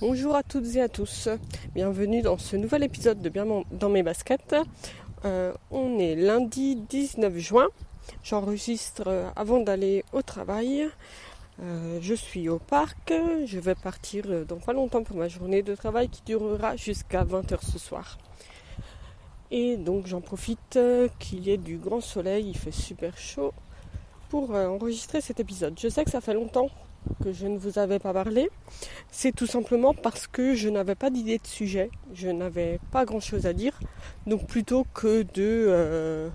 Bonjour à toutes et à tous, bienvenue dans ce nouvel épisode de Bien dans mes baskets. Euh, on est lundi 19 juin, j'enregistre euh, avant d'aller au travail. Euh, je suis au parc, je vais partir dans pas longtemps pour ma journée de travail qui durera jusqu'à 20h ce soir. Et donc j'en profite qu'il y ait du grand soleil, il fait super chaud pour enregistrer cet épisode. Je sais que ça fait longtemps que je ne vous avais pas parlé, c'est tout simplement parce que je n'avais pas d'idée de sujet, je n'avais pas grand chose à dire. Donc plutôt que de euh,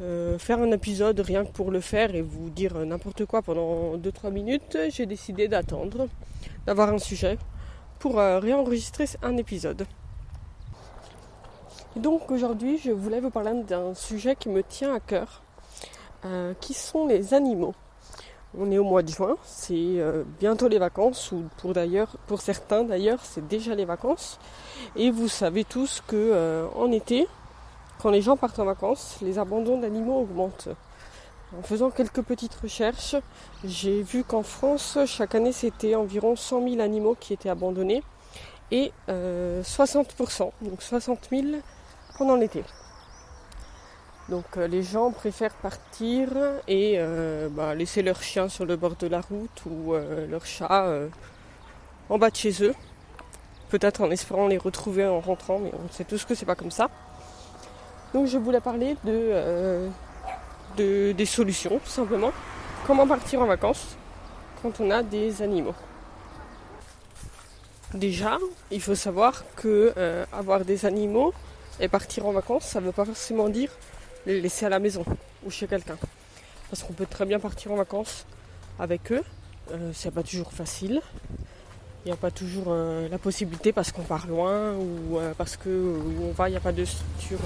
euh, faire un épisode rien que pour le faire et vous dire n'importe quoi pendant 2-3 minutes, j'ai décidé d'attendre, d'avoir un sujet pour euh, réenregistrer un épisode. Et donc aujourd'hui, je voulais vous parler d'un sujet qui me tient à cœur, qui sont les animaux. On est au mois de juin, c'est euh, bientôt les vacances, ou pour d'ailleurs, pour certains d'ailleurs, c'est déjà les vacances. Et vous savez tous que euh, en été, quand les gens partent en vacances, les abandons d'animaux augmentent. En faisant quelques petites recherches, j'ai vu qu'en France, chaque année, c'était environ 100 000 animaux qui étaient abandonnés et 60%, euh, donc 60 000 pendant l'été. Donc euh, les gens préfèrent partir et euh, bah, laisser leur chien sur le bord de la route ou euh, leur chat en bas de chez eux. Peut-être en espérant les retrouver en rentrant, mais on sait tous que c'est pas comme ça. Donc je voulais parler de, des solutions, tout simplement. Comment partir en vacances quand on a des animaux? Déjà, il faut savoir que avoir des animaux et partir en vacances, ça ne veut pas forcément dire les laisser à la maison ou chez quelqu'un. Parce qu'on peut très bien partir en vacances avec eux. Euh, c'est pas toujours facile. Il n'y a pas toujours euh, la possibilité parce qu'on part loin ou euh, parce que où on va, il n'y a pas de structure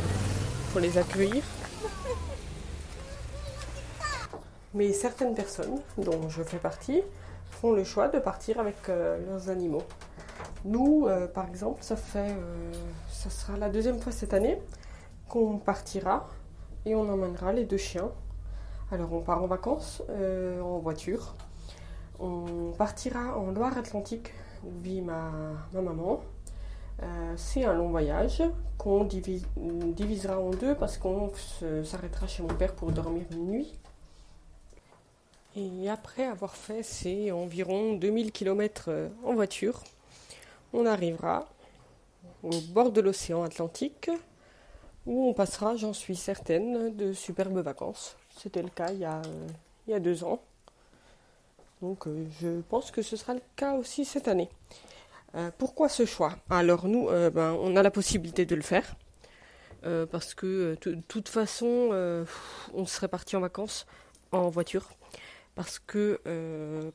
pour les accueillir. Mais certaines personnes, dont je fais partie, font le choix de partir avec leurs animaux. Nous, par exemple, ça fait, ça sera la deuxième fois cette année qu'on partira et on emmènera les deux chiens. Alors on part en vacances euh, en voiture. On partira en Loire-Atlantique où vit ma, maman. Euh, c'est un long voyage qu'on divisera en deux parce qu'on s'arrêtera chez mon père pour dormir une nuit. Et après avoir fait ces environ 2000 km euh, en voiture, on arrivera au bord de l'océan Atlantique où on passera, j'en suis certaine, de superbes vacances. C'était le cas il y a, euh, deux ans. Donc euh, je pense que ce sera le cas aussi cette année. Euh, pourquoi ce choix? Alors nous, ben, on a la possibilité de le faire. parce que de toute façon, on serait parti en vacances en voiture. Parce que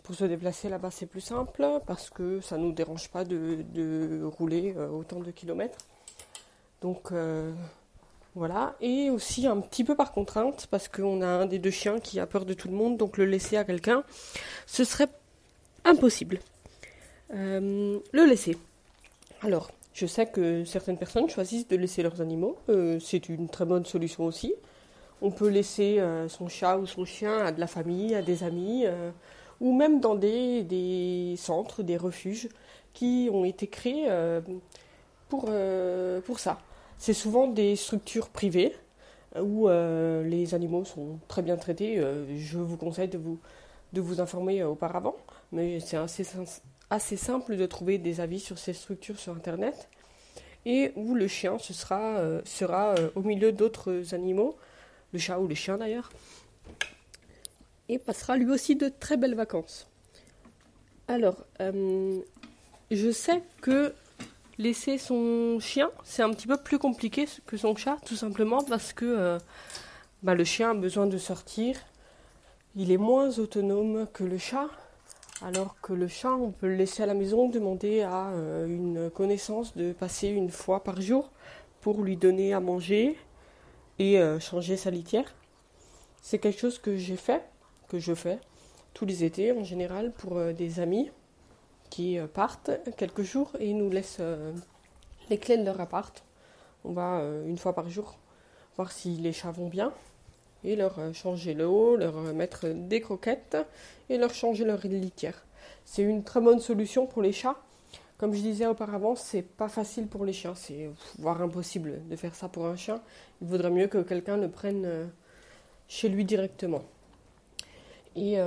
pour se déplacer là-bas, c'est plus simple. Parce que ça ne nous dérange pas de, de rouler autant de kilomètres. Donc voilà, et aussi un petit peu par contrainte, parce qu'on a un des deux chiens qui a peur de tout le monde, donc le laisser à quelqu'un, ce serait impossible. Euh, le laisser. Alors, je sais que certaines personnes choisissent de laisser leurs animaux, euh, c'est une très bonne solution aussi. On peut laisser euh, son chat ou son chien à de la famille, à des amis, ou même dans des, des, centres, des refuges qui ont été créés pour, pour ça. C'est souvent des structures privées euh, où euh, les animaux sont très bien traités. Euh, je vous conseille de vous, de vous informer auparavant, mais c'est assez, assez simple de trouver des avis sur ces structures sur Internet. Et où le chien ce sera, sera au milieu d'autres animaux, le chat ou le chien d'ailleurs, et passera lui aussi de très belles vacances. Alors, je sais que laisser son chien, c'est un petit peu plus compliqué que son chat, tout simplement parce que euh, bah, le chien a besoin de sortir. Il est moins autonome que le chat, alors que le chat, on peut le laisser à la maison, demander à euh, une connaissance de passer une fois par jour pour lui donner à manger et euh, changer sa litière. C'est quelque chose que j'ai fait, que je fais tous les étés en général pour des amis euh, partent quelques jours et nous laissent euh, les clés de leur appart. On va euh, une fois par jour voir si les chats vont bien et leur changer l'eau, leur mettre des croquettes et leur changer leur litière. C'est une très bonne solution pour les chats Comme je disais auparavant, c'est pas facile pour les chiens, c'est voire impossible de faire ça pour un chien. Il vaudrait mieux que quelqu'un le prenne chez lui directement. Et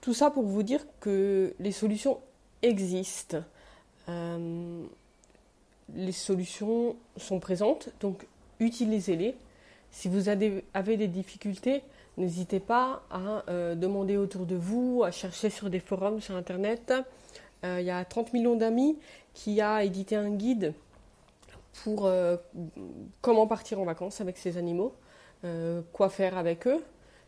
tout ça pour vous dire que les solutions existent. Euh, les solutions sont présentes, donc utilisez-les. Si vous avez, des difficultés, n'hésitez pas à demander autour de vous, à chercher sur des forums sur Internet. Euh, il y a 30 millions d'amis qui a édité un guide pour euh, comment partir en vacances avec ces animaux, euh, quoi faire avec eux,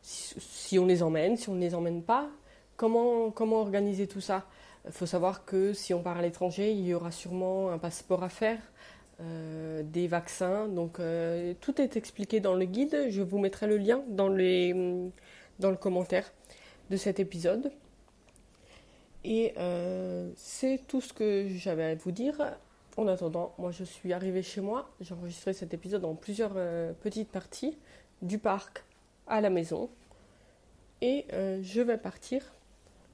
si, on les emmène, si on ne les emmène pas, comment, comment organiser tout ça? Il faut savoir que si on part à l'étranger, il y aura sûrement un passeport à faire, des vaccins. Donc tout est expliqué dans le guide. Je vous mettrai le lien dans, dans le commentaire de cet épisode. Et euh, c'est tout ce que j'avais à vous dire. En attendant, moi je suis arrivée chez moi. J'ai enregistré cet épisode en plusieurs euh, petites parties, du parc à la maison. Et euh, je vais partir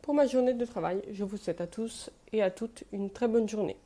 pour ma journée de travail. Je vous souhaite à tous et à toutes une très bonne journée.